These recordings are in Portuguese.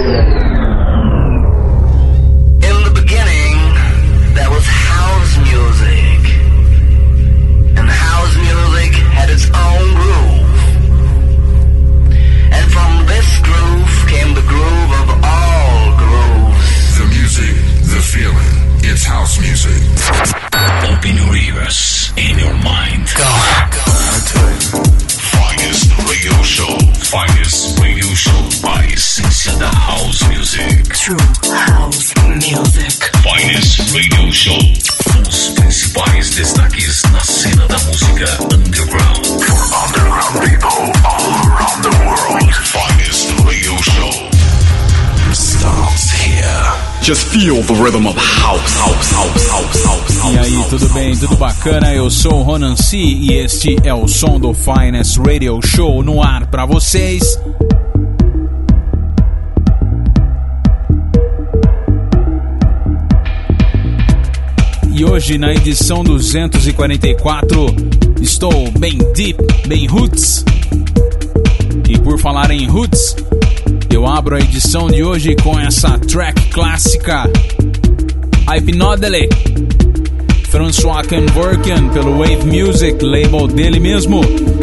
Yeah. Feel the rhythm of house, house, house, house, house, E aí, tudo bem? Tudo bacana? Eu sou o Ronan C e este é o som do Finest Radio Show no ar para vocês. E hoje, na edição 244, estou bem deep, bem roots. E por falar em roots, eu abro a edição de hoje com essa track clássica Hypnodele François Kenvorken pelo Wave Music, label dele mesmo,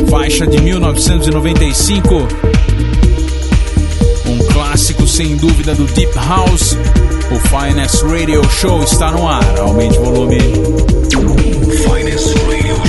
faixa de 1995. Um clássico sem dúvida do Deep House. O Finest Radio Show está no ar. Aumente o volume. Radio Show.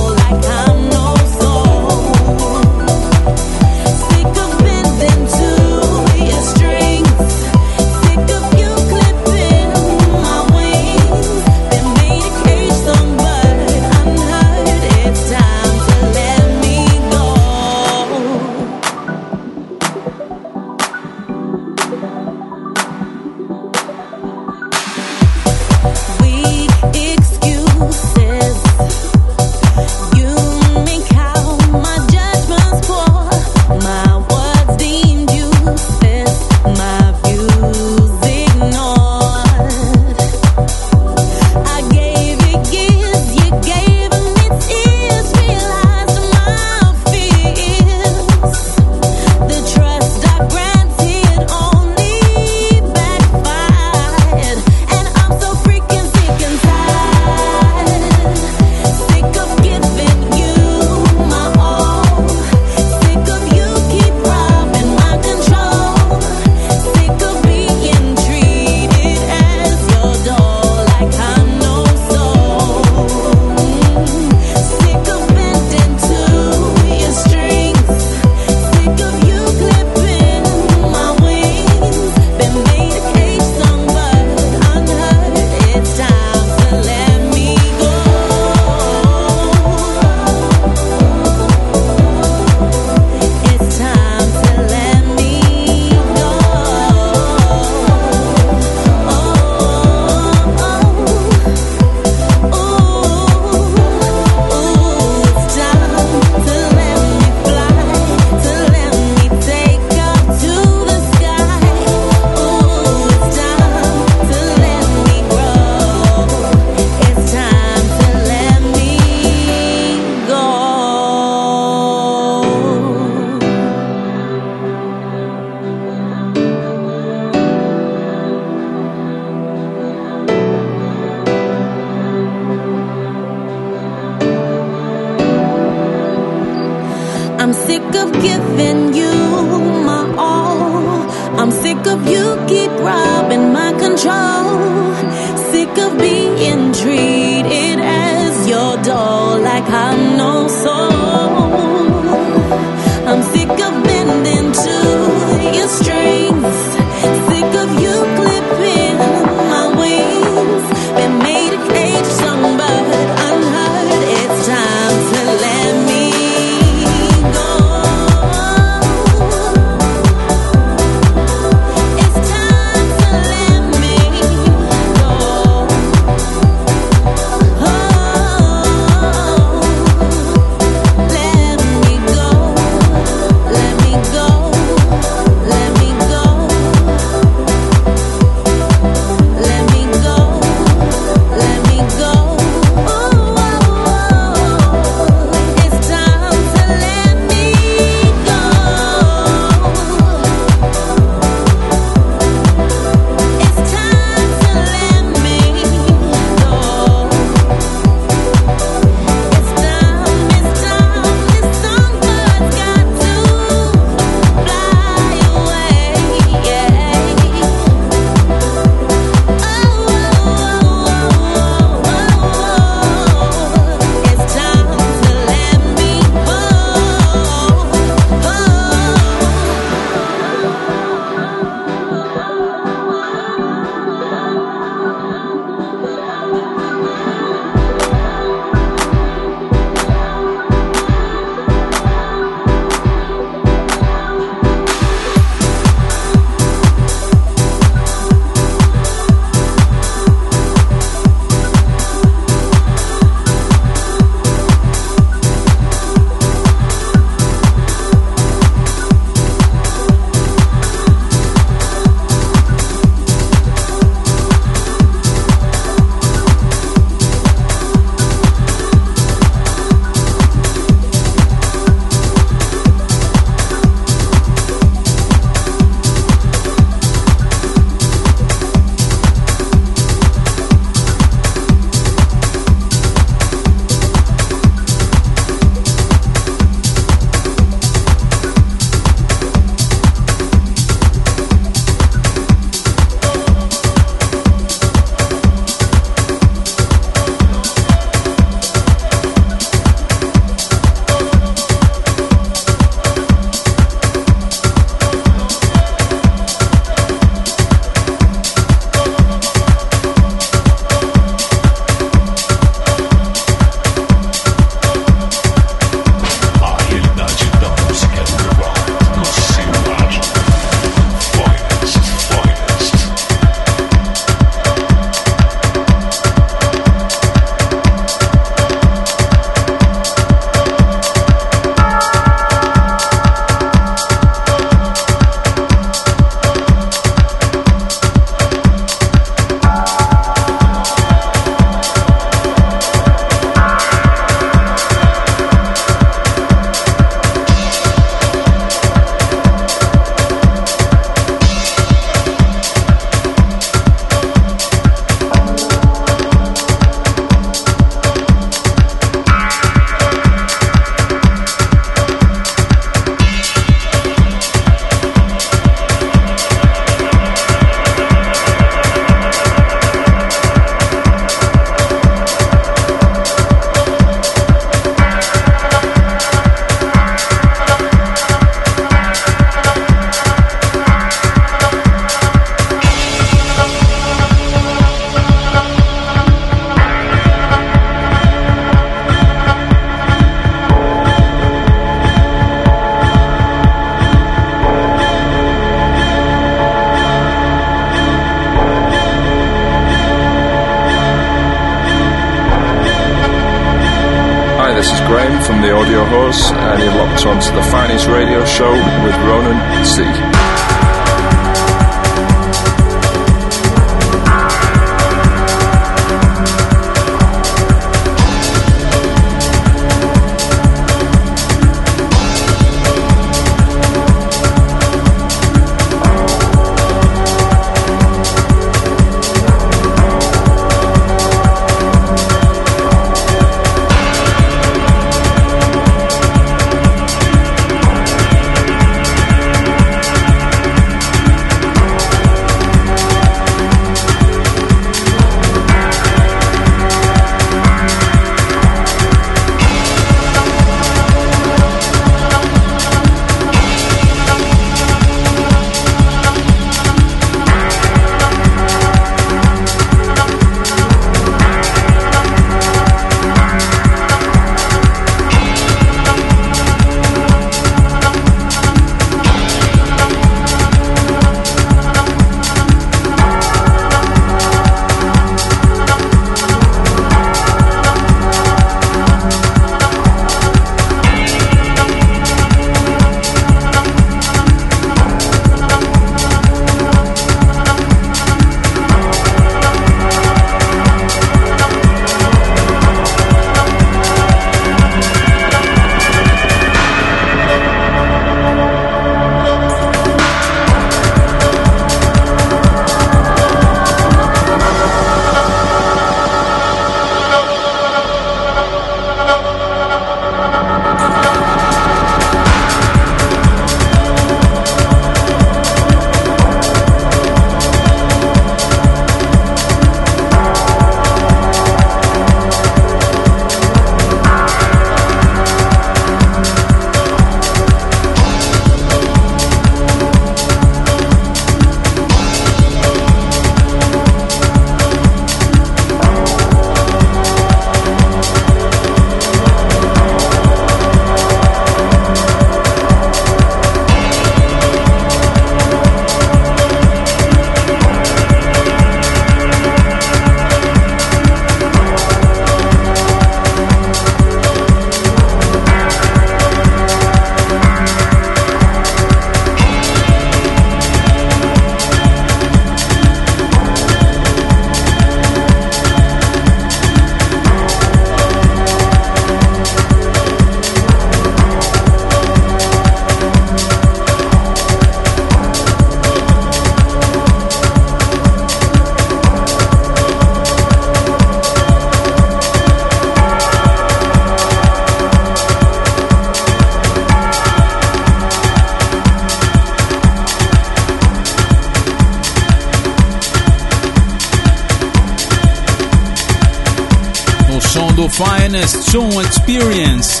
Experience.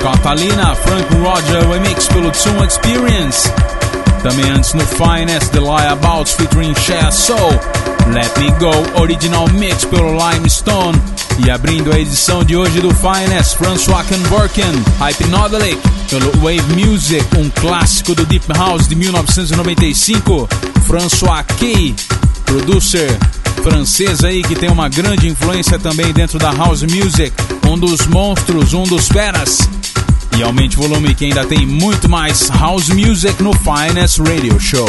Catalina Frank Roger Remix pelo Tune Experience. Também antes no Finest The Liabouts featuring Share Soul. Let Me Go Original Mix pelo Limestone. E abrindo a edição de hoje do Finest, François Kenborken, Hypnodelic, pelo Wave Music, um clássico do Deep House de 1995, François Key, producer francês aí que tem uma grande influência também dentro da house music, um dos monstros, um dos feras. E aumente o volume que ainda tem muito mais house music no Finest Radio Show.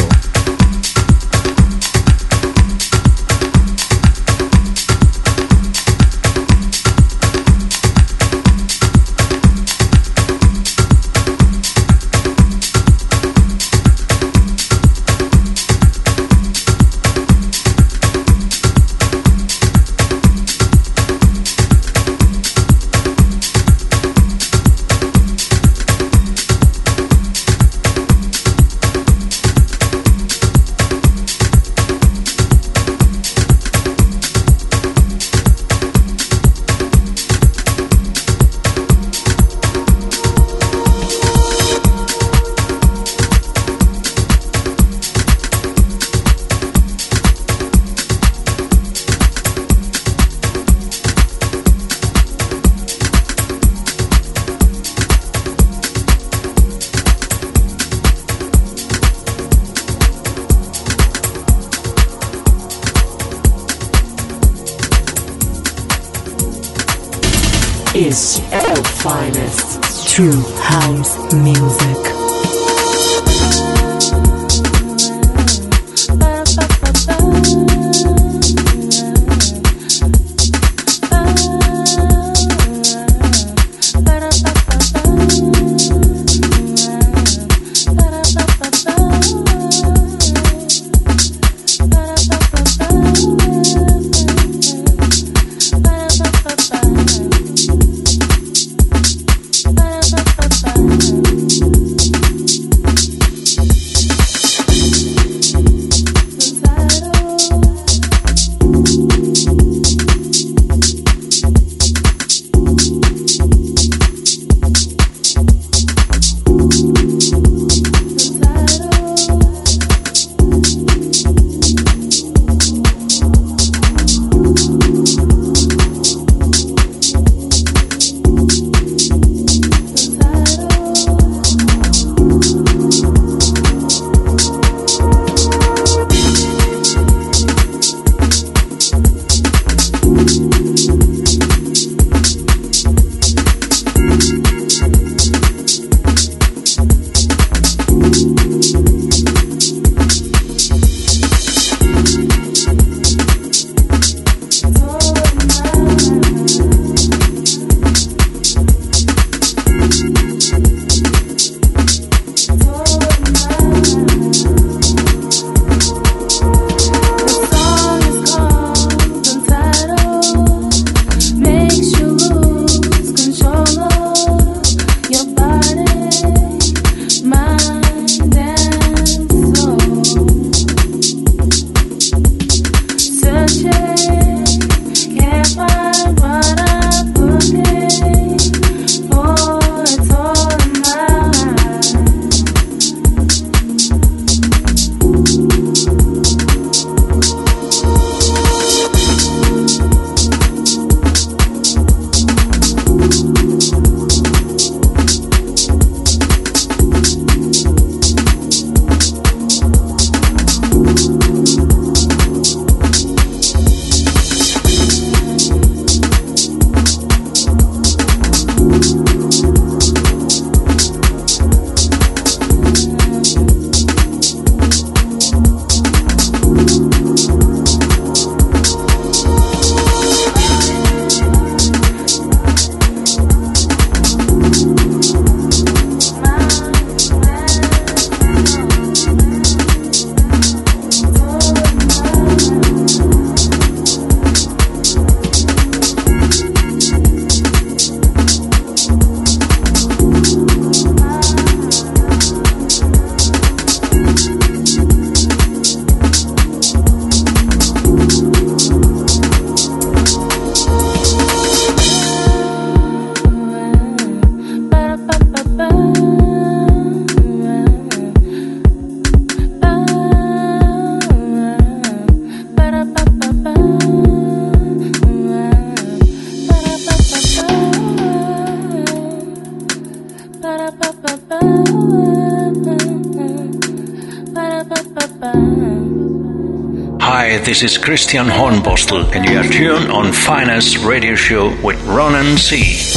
This is Christian Hornbostel, and you are tuned on Finance Radio Show with Ronan C.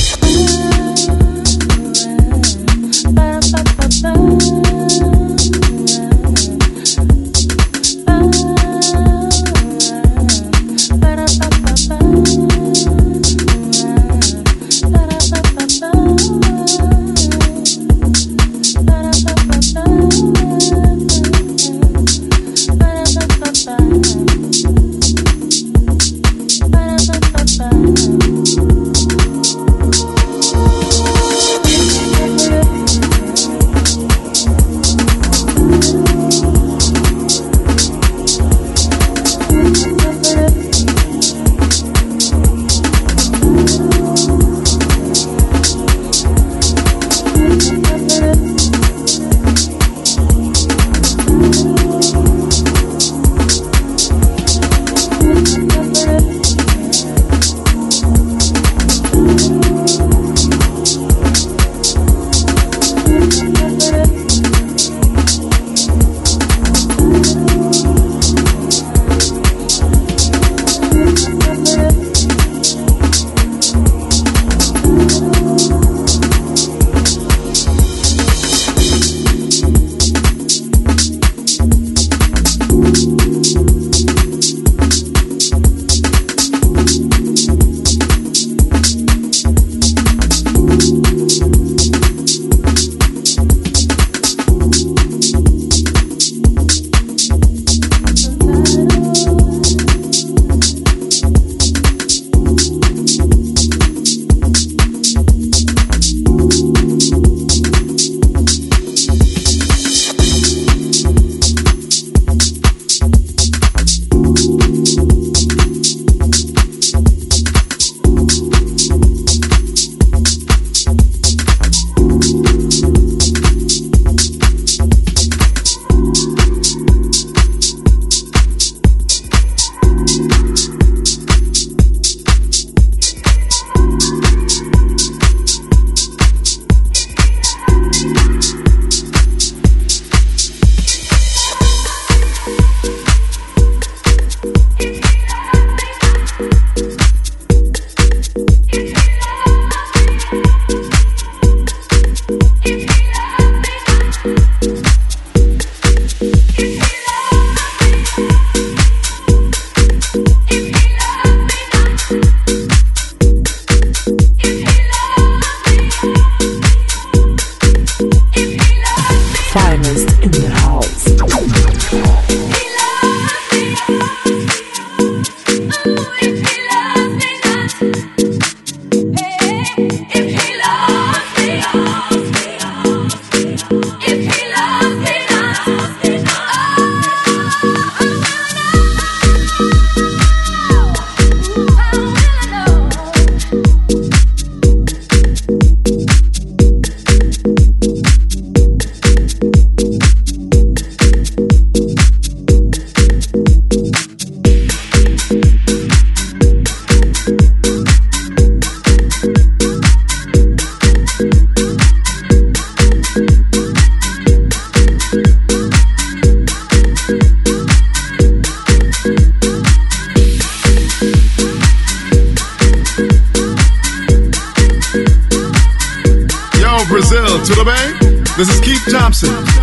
Mix.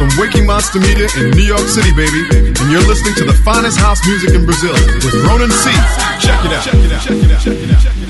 From Waking Monster Media in New York City, baby. And you're listening to the finest house music in Brazil with Ronan C. Check it out. Check it out. Check it out. Check it out.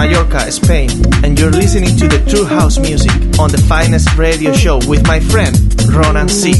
Mallorca, Spain, and you're listening to the True House Music on the finest radio show with my friend Ronan C.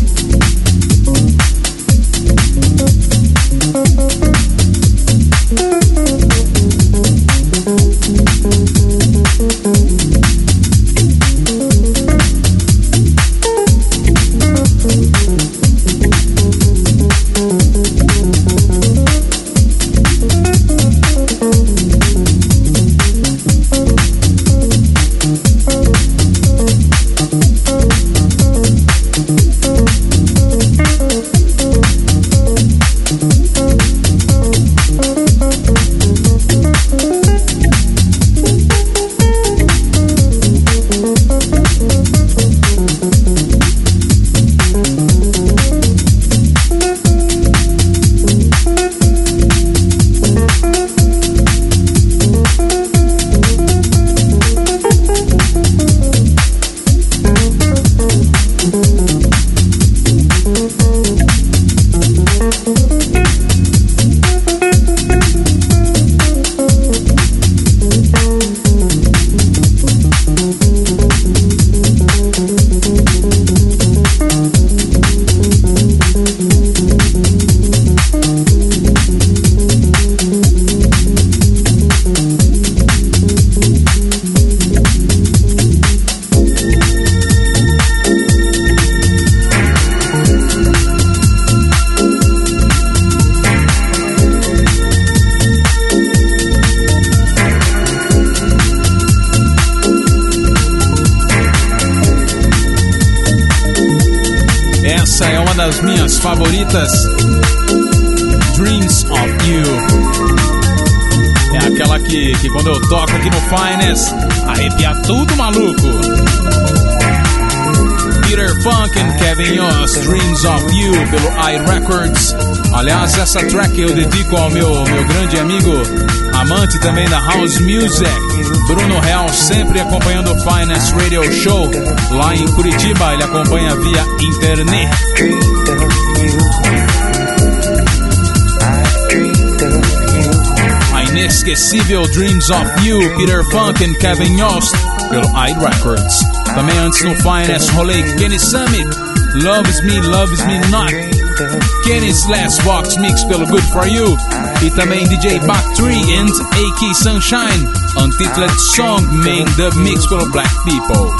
Finest, arrepia tudo maluco. Peter Funk e Kevin Yost, Dreams of You, pelo iRecords. Aliás, essa track eu dedico ao meu, meu grande amigo, amante também da House Music, Bruno Real, sempre acompanhando o Finest Radio Show. Lá em Curitiba, ele acompanha via internet. Inesquecível Dreams of You, Peter Funk e Kevin Yost, pelo Records. Também antes no Finest rolei Kenny Summit, Loves Me, Loves Me Not. Kenny's Last Box Mix pelo Good For You. E também DJ Back 3 and AK Sunshine, Untitled Song Main Dub Mix pelo Black People.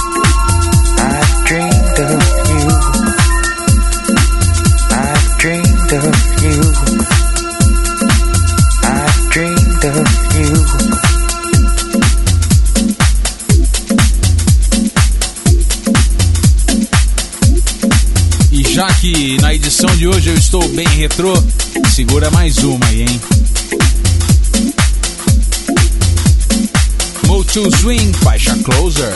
I've dreamed of you. I've dreamed of you. I've dreamed of hoje eu estou bem retrô, segura mais uma aí, hein? Moto Swing, faixa Closer.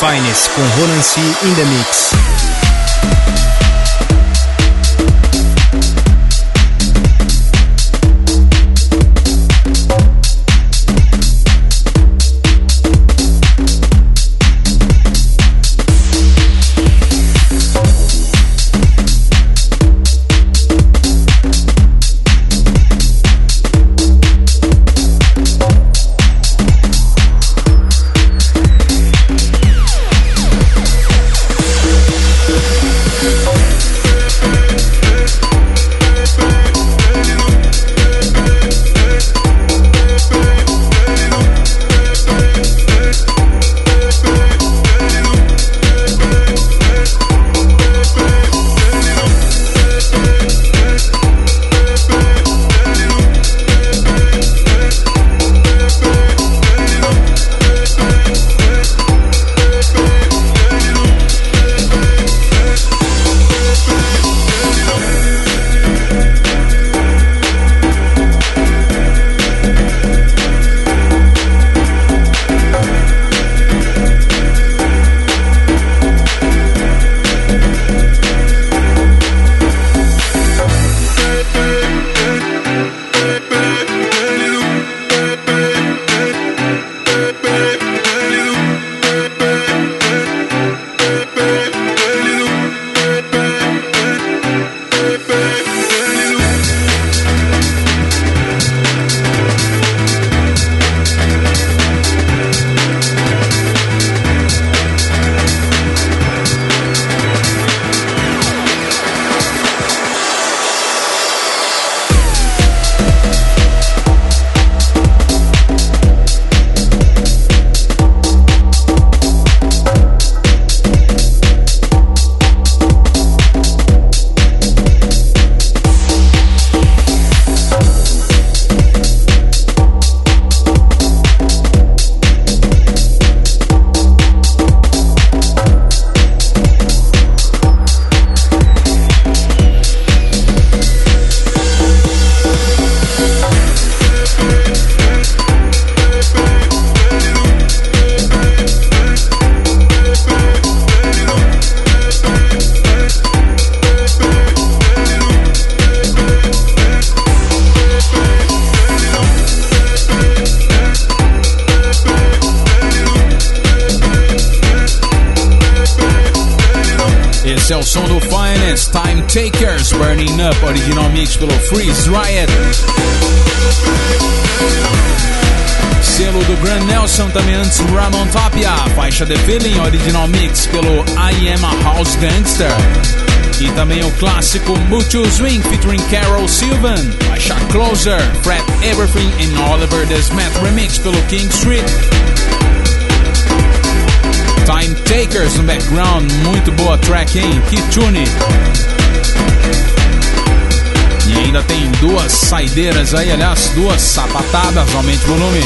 Finest com Ronan C. in the Mix. Esse o som do Finest Time Takers Burning Up, original mix pelo Freeze Riot. Selo do Grand Nelson também antes Ramon Tapia, faixa The Feeling, original mix pelo I Am a House Gangster. E também o clássico Mutual Swing featuring Carol Sylvan, faixa Closer, Fred Everything and Oliver Desmet remix pelo King Street. Time Takers no background, muito boa track, hein? Que tune! E ainda tem duas saideiras aí, aliás, duas sapatadas, aumente o volume.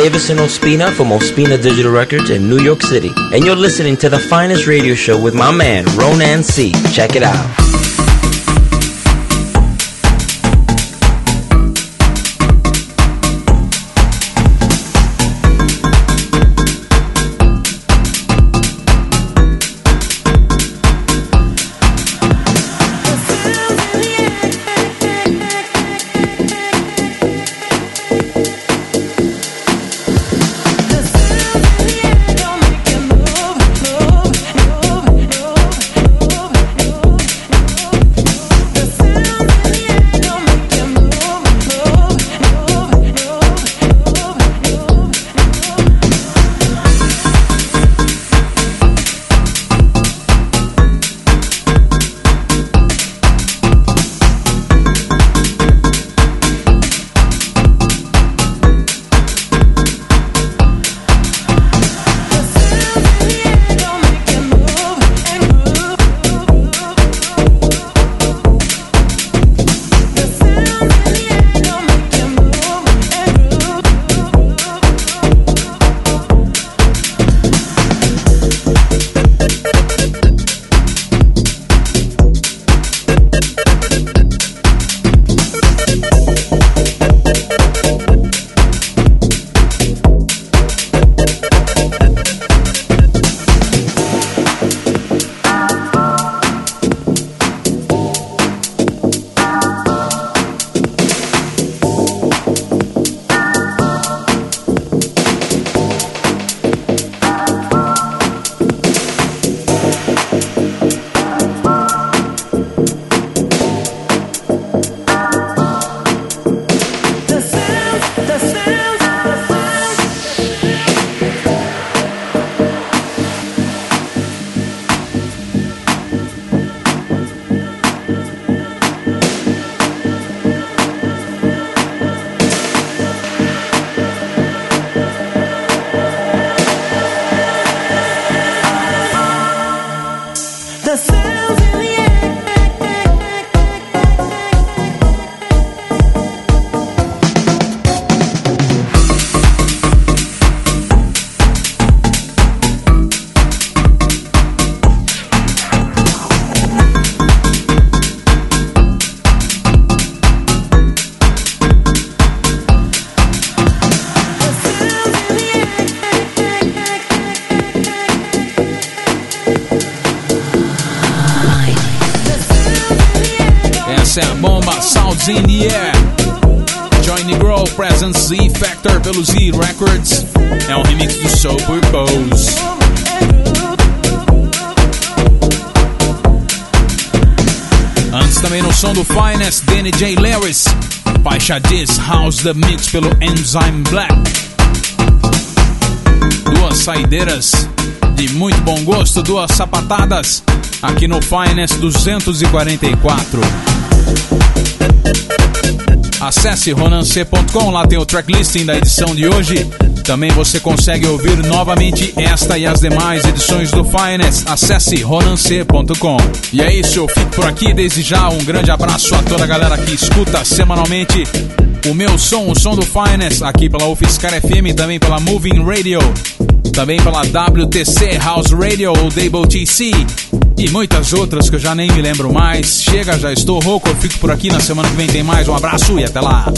This is Davison Ospina from Ospina Digital Records in New York City, and you're listening to the finest radio show with my man, Ronan C. Check it out. Faixa This House The Mix pelo Enzyme Black. Duas saideiras de muito bom gosto, duas sapatadas aqui no Finest 244. Acesse ronance.com, lá tem o tracklisting da edição de hoje. Também você consegue ouvir novamente esta e as demais edições do Finest. Acesse ronance.com. E é isso, eu fico por aqui desde já. Um grande abraço a toda a galera que escuta semanalmente o meu som, o som do Finest, aqui pela UFSCar FM, também pela Moving Radio, também pela WTC House Radio ou WTC e muitas outras que eu já nem me lembro mais. Chega, já estou rouco, eu fico por aqui. Na semana que vem tem mais. Um abraço e até lá.